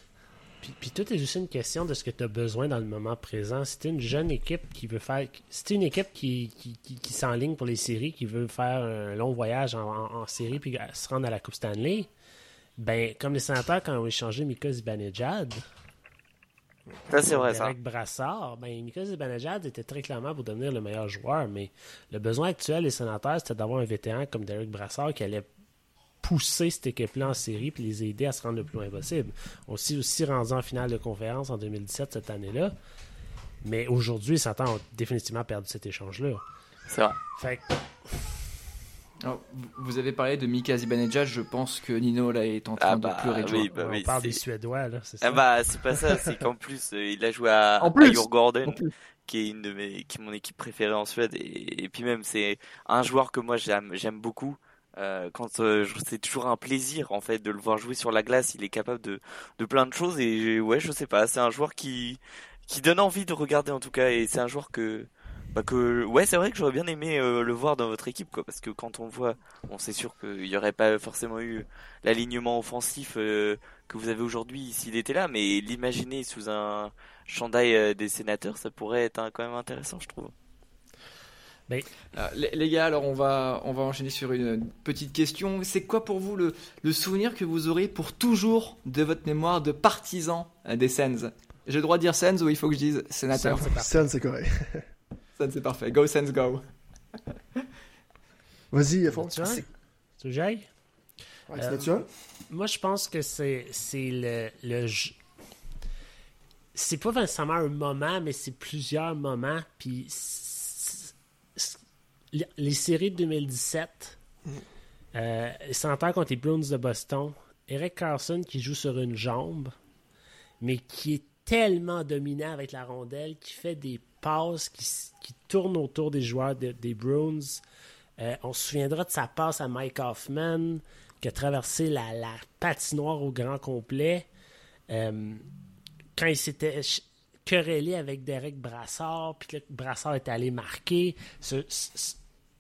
Puis, puis tout est aussi une question de ce que tu as besoin dans le moment présent. Si t'es une jeune équipe qui veut faire. Si une équipe qui, qui, qui, qui s'enligne pour les séries, qui veut faire un long voyage en, en, en série puis se rendre à la Coupe Stanley, ben, comme les sénateurs quand ont échangé Mika Zibanejad, Ça, c'est vrai, ça. avec Brassard, ben, Mika Zibanejad était très clairement pour devenir le meilleur joueur, mais le besoin actuel des sénateurs, c'était d'avoir un vétéran comme Derek Brassard qui allait pousser cette équipe-là en série puis les aider à se rendre le plus loin possible. On s'est aussi rendu en finale de conférence en 2017 cette année-là, mais aujourd'hui, sénateurs ont définitivement perdu cet échange-là. C'est vrai. Fait que Alors, vous- avez parlé de Mika Zibanejad, je pense que Nino là est en train Ah de bah pleurer de oui, bah on parle des Suédois, là, c'est ça? Ah bah c'est pas ça, c'est qu'en plus euh, il a joué à, En à plus, en plus. qui est une de mes, qui est mon équipe préférée en Suède et, et puis même c'est un joueur que moi j'aime j'aime beaucoup. Euh, quand euh, c'est toujours un plaisir en fait de le voir jouer sur la glace, il est capable de de plein de choses et ouais je sais pas, c'est un joueur qui qui donne envie de regarder en tout cas. Et c'est un joueur que bah que ouais c'est vrai que j'aurais bien aimé euh, le voir dans votre équipe quoi. Parce que quand on voit bon c'est sûr qu'il y aurait pas forcément eu l'alignement offensif euh, que vous avez aujourd'hui s'il était là, mais l'imaginer sous un chandail euh, des sénateurs, ça pourrait être hein, quand même intéressant, je trouve. Euh, les, les gars, alors on va, on va enchaîner sur une petite question. C'est quoi pour vous le, le souvenir que vous aurez pour toujours de votre mémoire de partisan euh, des Sens? J'ai le droit de dire Sens ou il faut que je dise sénateur? Ça, c'est correct. *laughs* Sens, c'est parfait. Go Sens, go. *laughs* Vas-y, Fon. Tu veux j'aille? Ouais? Moi, je pense que c'est c'est le, le c'est pas nécessairement un moment, mais c'est plusieurs moments. Puis les- séries de 2017, euh, Senateurs contre les Bruins de Boston, Eric Carlson qui joue sur une jambe, mais qui est tellement dominant avec la rondelle, qui fait des passes qui, qui tournent autour des joueurs de- des Bruins. Euh, on se souviendra de sa passe à Mike Hoffman qui a traversé la, patinoire au grand complet. Euh, quand il s'était querellé avec Derek Brassard, puis que Brassard était allé marquer.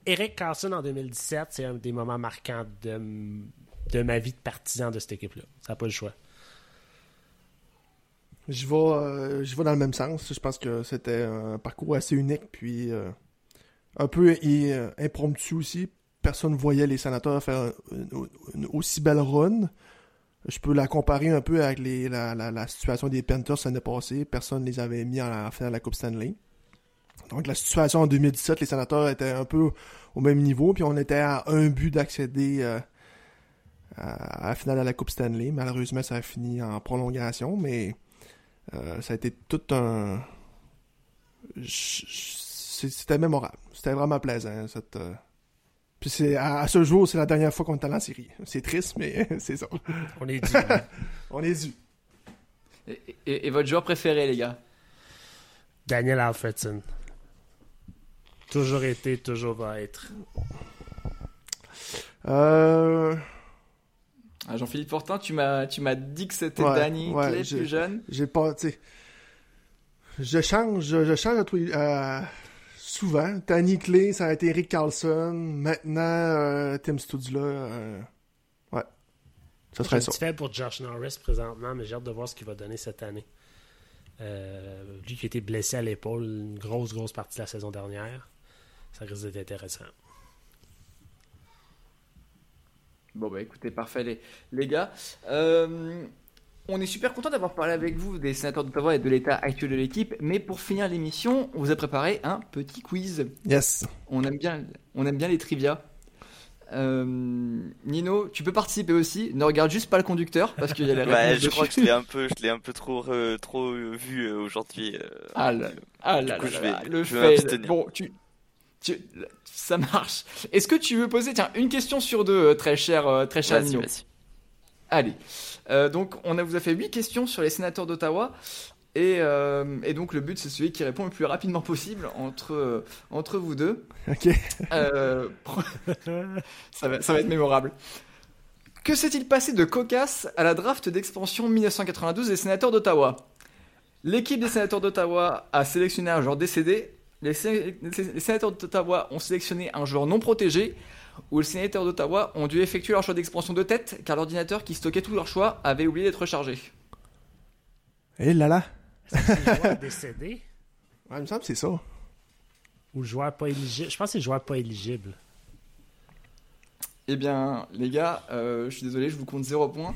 Eric Carlson en 2017, c'est un des moments marquants de, de ma vie de partisan de cette équipe-là. Ça n'a pas le choix. Je vais, euh, je dans le même sens. Je pense que c'était un parcours assez unique, puis euh, un peu euh, impromptu aussi. Personne ne voyait les sénateurs faire une, aussi belle run. Je peux la comparer un peu avec les, la, la, la situation des Panthers l'année passée. Personne ne les avait mis en, en finale de la Coupe Stanley. Donc la situation en 2017, les sénateurs étaient un peu au même niveau, puis on était à un but d'accéder euh, à, à la finale de la Coupe Stanley. Malheureusement, ça a fini en prolongation, mais euh, ça a été tout un. C'était mémorable. C'était vraiment plaisant. Cette, euh, Puis c'est à, à ce jour, c'est la dernière fois qu'on est allé en série. C'est triste, mais *laughs* c'est ça. On est dit. *laughs* On est dû. Et, et- et votre joueur préféré, les gars? Daniel Alfredson. Toujours été, toujours va être. Euh, Ah, Jean-Philippe Fortin, tu m'as, tu m'as dit que c'était Ouais, Danny ouais, Clay j'ai- plus jeune. J'ai pas, tu sais. Je change, je, je change euh, souvent. Danny Clay, ça a été Eric Carlson. Maintenant, euh, Tim Studzla. Euh, ouais. Ça serait un ça. petit fait pour Josh Norris présentement, mais j'ai hâte de voir ce qu'il va donner cette année. Euh, lui qui a été blessé à l'épaule une grosse, grosse partie de la saison dernière, ça risque d'être intéressant. Bon bah écoutez, parfait les, les gars. Euh, on est super content d'avoir parlé avec vous des sénateurs d'Ottawa et de l'état actuel de l'équipe, mais pour finir l'émission, on vous a préparé un petit quiz. Yes. On aime bien, on aime bien les trivia. Euh, Nino, tu peux participer aussi. Ne regarde juste pas le conducteur parce qu'il y a les *laughs* réponses je crois que je l'ai un peu, je l'ai un peu trop, euh, trop vu aujourd'hui. euh, Ah là, ah là Du coup, là je là, vais- le je. Bon, tu, tu- ça marche. Est-ce que tu veux poser tiens une question sur deux, euh, très cher, euh, très cher Vas-y, Nino vas-y. Allez. Euh, donc, on a, vous a fait 8 questions sur les sénateurs d'Ottawa. Et, euh, et donc, le but, c'est celui qui répond le plus rapidement possible entre, entre vous deux. Ok. Euh, ça, va, ça va être mémorable. Que s'est-il passé de cocasse à la draft d'expansion 1992 des sénateurs d'Ottawa? L'équipe des sénateurs d'Ottawa a sélectionné un joueur décédé. Les, sé- les sénateurs d'Ottawa ont sélectionné un joueur non protégé. Ou les sénateurs d'Ottawa ont dû effectuer leur choix d'expansion de tête car l'ordinateur qui stockait tous leurs choix avait oublié d'être rechargé. Eh là là. Le joueur décédé? *laughs* Ouais, il me semble que c'est ça. ou le joueur pas éligible? Je pense que c'est le joueur pas éligible. Eh bien, les gars, euh, je suis désolé, je vous compte 0 points.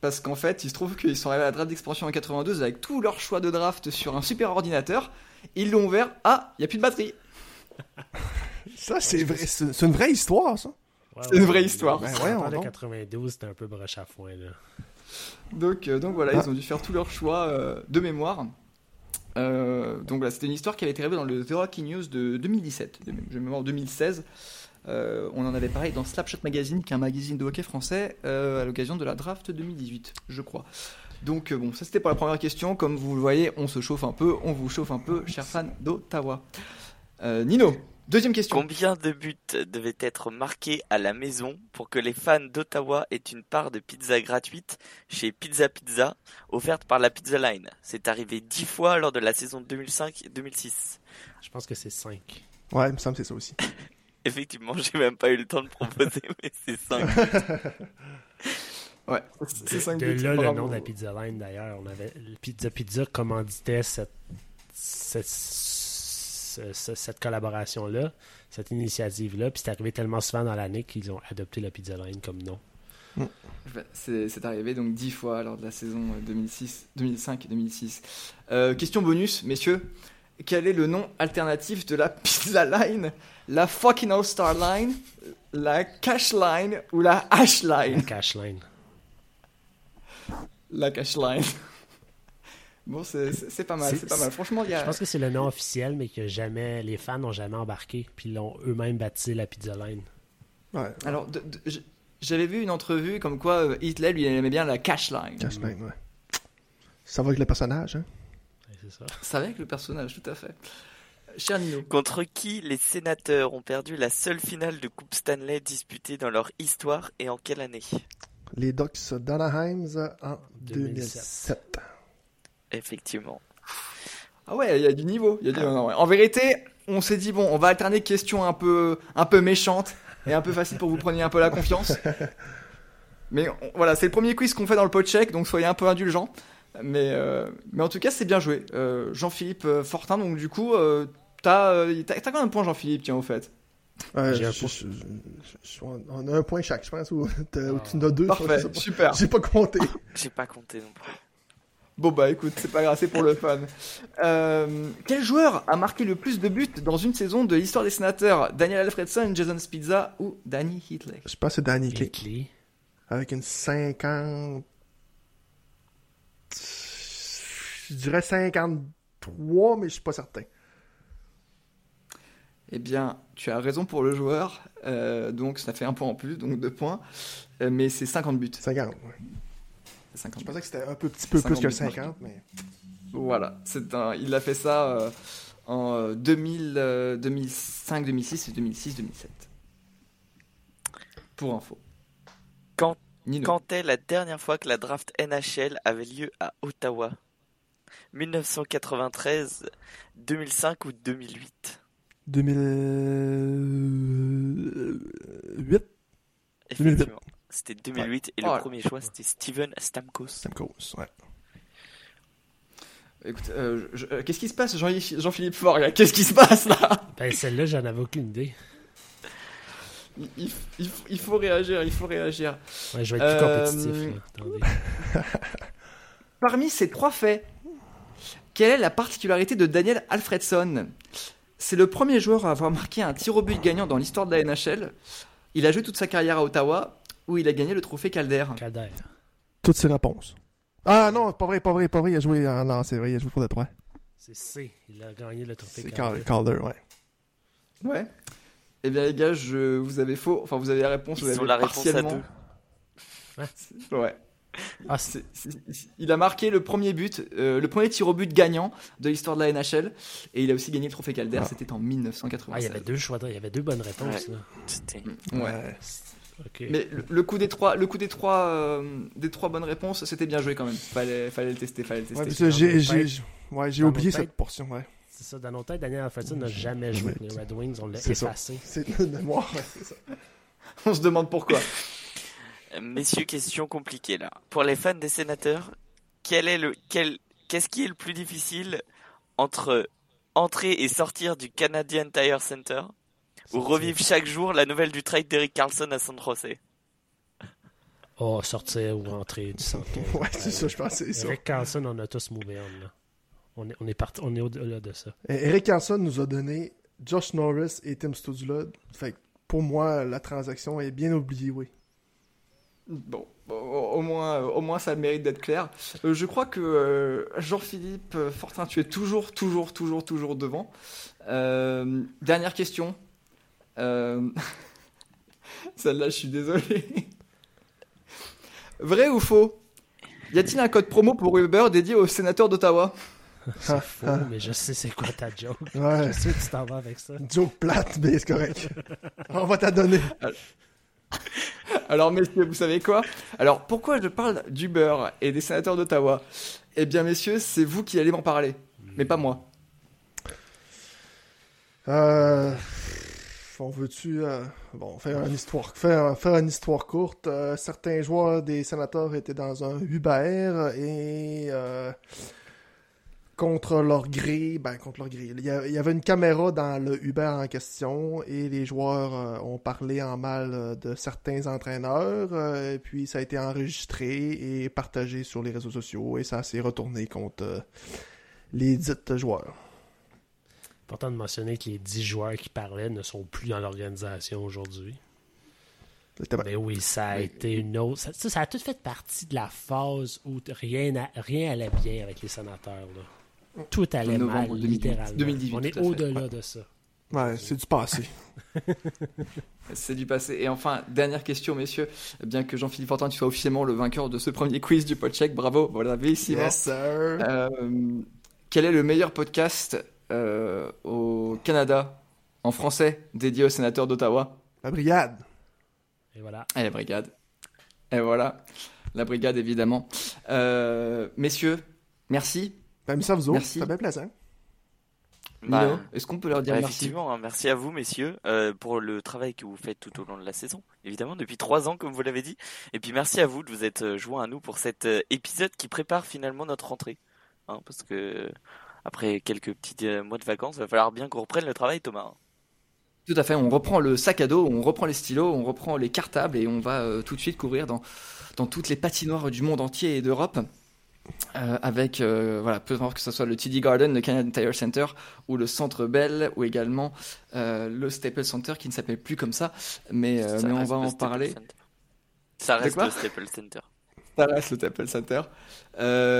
Parce qu'en fait, il se trouve qu'ils sont arrivés à la draft d'expansion en 92 avec tous leurs choix de draft sur un super ordinateur. Ils l'ont ouvert. Ah, il n'y a plus de batterie. Ça, c'est vrai. C'est c'est une vraie histoire, ça. Ouais, C'est une ouais, vraie histoire. Ben de donc. 92, c'était un peu broche à foin. Là. Donc, euh, donc voilà, Ah. ils ont dû faire tous leurs choix euh, de mémoire. Euh, donc voilà, c'était une histoire qui avait été révélée dans le The Hockey News de 2017, de, je mémoire 2016. Euh, on en avait parlé dans Slapshot Magazine, qui est un magazine de hockey français, euh, à l'occasion de la draft 2018, je crois. Donc euh, bon, ça c'était pour la première question. Comme vous le voyez, on se chauffe un peu, on vous chauffe un peu, chers fans d'Ottawa. Euh, Nino, deuxième question. Combien de buts devaient être marqués à la maison pour que les fans d'Ottawa aient une part de pizza gratuite chez Pizza Pizza, offerte par la Pizza Line? C'est arrivé dix fois lors de la saison 2005-2006. Je pense que c'est 5. Ouais, il me semble que c'est ça aussi. *laughs* Effectivement, j'ai même pas eu le temps de proposer, mais c'est 5. *laughs* Ouais, c'est cinq De buts, là, le nom de la Pizza Line, d'ailleurs. On avait le Pizza Pizza commanditait cette, cette, ce- ce- cette collaboration-là, cette initiative-là. Puis c'est arrivé tellement souvent dans l'année qu'ils ont adopté la Pizza Line comme nom. Ouais, C'est arrivé donc 10 fois lors de la saison euh, 2006, 2005 et 2006. Euh, question bonus, messieurs. Quel est le nom alternatif de la Pizza Line? La fucking All-Star Line La Cash Line Ou la Hash La Line Cash Line. La Cash Line. *laughs* Bon, c'est- pas mal, C'est- pas mal. Franchement, il y Je a... pense que c'est le nom officiel, mais que jamais les fans n'ont jamais embarqué. Puis ils l'ont eux-mêmes baptisé la Pizza Line. Ouais. Alors, j'avais vu une entrevue comme quoi euh, Hitler, lui, il aimait bien la Cash Line. Cash Line, ouais. Ça va avec le personnage, hein? Ouais, c'est ça. Ça va avec le personnage, tout à fait. Cher Nino. Contre qui les sénateurs ont perdu la seule finale de Coupe Stanley disputée dans leur histoire et en quelle année? Les Ducks d'Anaheim en 2007. 2007. Effectivement. Ah ouais, il y a du niveau. il Y a du... non, non, ouais. En vérité, on s'est dit bon, on va alterner questions un peu, un peu méchantes et un peu faciles pour que vous preniez un peu la confiance. *laughs* Mais on- voilà, c'est le premier quiz qu'on fait dans le pot check, donc soyez un peu indulgents. Mais, euh, mais en tout cas, c'est bien joué. Euh, Jean-Philippe euh, Fortin, donc du coup, euh, t'as euh, t'as- t'as combien de points, Jean-Philippe, tiens, au fait? Ouais, J'ai un je- point. je- je- je- on a un point chaque, je pense. Ou Ah. tu en as deux. Parfait, pas. super. J'ai pas compté. *laughs* J'ai pas compté non plus. Bon bah écoute, c'est pas grave, c'est pour le fun. Euh, quel joueur a marqué le plus de buts dans une saison de l'histoire des sénateurs? Daniel Alfredson, Jason Spizza ou Danny Hitley Je pense que c'est Danny. Lee. Avec une 50. Je dirais 53, mais je suis pas certain. Eh bien, tu as raison pour le joueur, euh, donc ça fait un point en plus, donc deux points, Euh, mais c'est 50 buts. 50. ouais. C'est 50 Je pensais que c'était un peu, petit peu plus 50 que buts 50, mais. Voilà, un, il a fait ça euh, en euh, 2000, euh, 2005, 2006 et 2006, 2007. Pour info. Quand- Nino. Quand est la dernière fois que la draft NHL avait lieu à Ottawa? 1993, 2005 ou 2008 2008. Effectivement. C'était 2008 et le Oh. premier choix c'était Steven Stamkos. Stamkos, ouais. Écoute, euh, je- euh, qu'est-ce qui se passe, Jean- Jean-Philippe Faure là? Qu'est-ce qui se passe là? Ben, celle-là, j'en avais aucune idée. il, il- il- il faut réagir, il faut réagir. Ouais, je vais être plus Euh, compétitif. là. Parmi ces trois faits, quelle est la particularité de Daniel Alfredson? C'est le premier joueur à avoir marqué un tir au but gagnant dans l'histoire de la NHL. Il a joué toute sa carrière à Ottawa, où il a gagné le trophée Calder. Calder. Toutes ces réponses. Ah non, pas vrai, pas vrai, pas vrai. Il a joué. ah, non, c'est vrai, il a joué pour Détroit. C'est C. Il a gagné le trophée C'est Calder. Calder, Calder, ouais. Ouais. Eh bien les gars, je, vous avez faux. Enfin, vous avez la réponse. vous Ils avez ont la réponse à partiellement. deux. Ouais. Ah, c'est- C'est- c'est- il a marqué le premier but, euh, le premier tir au but gagnant de l'histoire de la NHL, et il a aussi gagné le trophée Calder. Ah. C'était en ah, il y 1996. avait deux choix. Il y avait deux bonnes réponses. Ouais. là. C'était Ouais. Ok. Mais le, le coup des trois, le coup des trois, euh, des trois bonnes réponses, c'était bien joué quand même. Fallait, fallait le tester, fallait le tester. Ouais, j'ai, Dans j'ai, nos j'ai- ouais, j'ai dans oublié cette portion, ouais. C'est ça. Dans nos têtes, Daniel Alfredson n'a jamais joué avec *laughs* les Red Wings. On l'a C'est ça. effacé. C'est de mémoire, ouais, c'est ça. *laughs* On se demande pourquoi. Messieurs, question compliquée là. Pour les fans des sénateurs, quel est le quel qu'est-ce qui est le plus difficile entre entrer et sortir du Canadian Tire Center ou revivre chaque jour la nouvelle du trade d'Eric Carlson à San Jose? Oh, sortir ou rentrer du centre. *laughs* Ouais, c'est ça, je pense que c'est ça. Eric Carlson, on a tous move on, là. On est, on est, parti, on est au-delà de ça. Et Eric Carlson nous a donné Josh Norris et Tim Studula. Fait que pour moi, la transaction est bien oubliée, oui. Bon, au, moins, au moins ça mérite d'être clair. Euh, je crois que euh, Jean-Philippe Fortin, tu es toujours, toujours, toujours, toujours devant. Euh, dernière question. Euh, *laughs* Celle-là, je suis désolé. Vrai ou faux? Y a-t-il un code promo pour Uber dédié aux sénateurs d'Ottawa? C'est *laughs* faux, mais je sais c'est quoi ta joke. Ouais. Je sais que tu t'en vas avec ça. Joke plate, mais c'est correct. *laughs* On va t'en donner. Alors, *laughs* messieurs, vous savez quoi? Alors, pourquoi je parle d'Uber et des sénateurs d'Ottawa? Eh bien, messieurs, c'est vous qui allez m'en parler, mais pas moi. Euh, on veut-tu euh, bon faire une histoire faire, faire une histoire courte. Euh, certains joueurs des sénateurs étaient dans un Uber et euh, contre leur gré, ben contre leur gré. Il y, avait une caméra dans le Uber en question et les joueurs euh, ont parlé en mal euh, de certains entraîneurs euh, et puis ça a été enregistré et partagé sur les réseaux sociaux et ça s'est retourné contre euh, les dits joueurs. Important de mentionner que les 10 joueurs qui parlaient ne sont plus dans l'organisation aujourd'hui. Exactement. Mais oui, ça a été une autre. Ça, a tout fait partie de la phase où rien, n'a- rien allait bien avec les sénateurs. Là. Tout allait Novembre mal, 2018, littéralement. 2018, On est au-delà de ça. Ouais, c'est du passé. *laughs* C'est du passé. Et enfin, dernière question, messieurs. Bien que Jean-Philippe Fortin, tu sois officiellement le vainqueur de ce premier quiz du podcheck, bravo, voilà, sir. Euh, quel est le meilleur podcast euh, au Canada, en français, dédié aux sénateurs d'Ottawa? La brigade. Et voilà. Et la brigade. Et voilà, la brigade, évidemment. Euh, messieurs, merci. Merci à vous autres. Bien plaisant. Bah, Nino, est-ce qu'on peut leur dire Bah, merci effectivement, hein, merci à vous, messieurs, euh, pour le travail que vous faites tout au long de la saison, évidemment, depuis trois ans, comme vous l'avez dit. Et puis merci à vous de vous être euh, joints à nous pour cet euh, épisode qui prépare finalement notre rentrée. Hein, parce que après quelques petits euh, mois de vacances, il va falloir bien qu'on reprenne le travail, Thomas. hein. Tout à fait, on reprend le sac à dos, on reprend les stylos, on reprend les cartables et on va euh, tout de suite courir dans, dans toutes les patinoires du monde entier et d'Europe. Euh, avec, euh, voilà, peu importe que ce soit le TD Garden, le Canadian Tire Center ou le Centre Bell ou également euh, le Staples Center qui ne s'appelle plus comme ça, mais, Ça mais on va en parler. Center. Ça reste le Staples Center. Ça reste le Staples Center.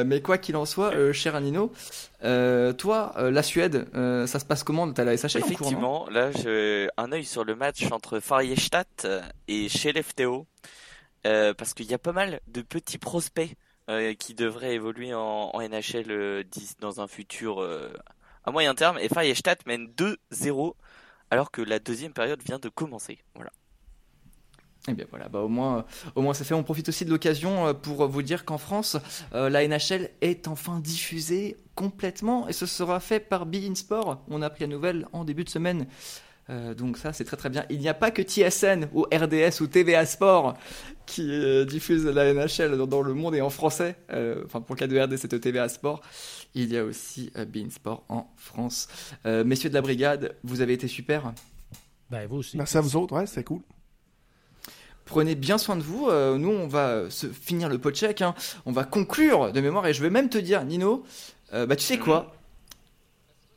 Mais quoi qu'il en soit, cher Anino, toi, la Suède, ça se passe comment T'as la SHL en cours, Effectivement, là, j'ai un œil sur le match entre Färjestad et Skellefteå, parce qu'il y a pas mal de petits prospects euh, qui devraient évoluer en, en NHL euh, d'ici- dans un futur euh, à moyen terme, et Färjestad mène 2-0 alors que la deuxième période vient de commencer. Voilà. Eh bien voilà, bah au moins, au moins c'est fait. On profite aussi de l'occasion pour vous dire qu'en France, la NHL est enfin diffusée complètement et ce sera fait par Be In Sport. On a appris la nouvelle en début de semaine. Euh, donc ça c'est très très bien. Il n'y a pas que TSN ou RDS ou TVA Sport qui euh, diffusent la NHL dans, dans le monde et en français. Euh, Enfin pour le cas de RDS c'était TVA Sport. Il y a aussi euh, Be In Sport en France. Euh, messieurs de la brigade, vous avez été super. Ben, vous aussi. Merci à vous autres. Ouais, c'était cool. Prenez bien soin de vous. Euh, nous, on va se finir le pot check. hein. On va conclure de mémoire. Et je vais même te dire, Nino, euh, bah tu sais quoi?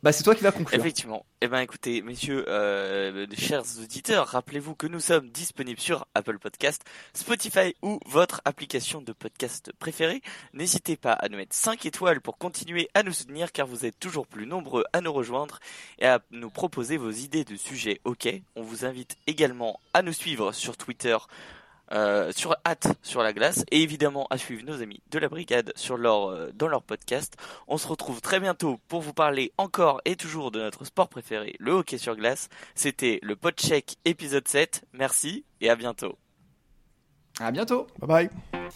Bah c'est toi qui vas conclure. Effectivement. Eh ben écoutez, messieurs, euh, chers auditeurs, rappelez-vous que nous sommes disponibles sur Apple Podcast, Spotify ou votre application de podcast préférée. N'hésitez pas à nous mettre 5 étoiles pour continuer à nous soutenir car vous êtes toujours plus nombreux à nous rejoindre et à nous proposer vos idées de sujets OK. On vous invite également à nous suivre sur Twitter euh, sur hâte sur la glace et évidemment à suivre nos amis de la brigade sur leur euh, dans leur podcast. On se retrouve très bientôt pour vous parler encore et toujours de notre sport préféré, le hockey sur glace. C'était le Podcheck épisode 7. Merci et à bientôt. À bientôt. Bye bye.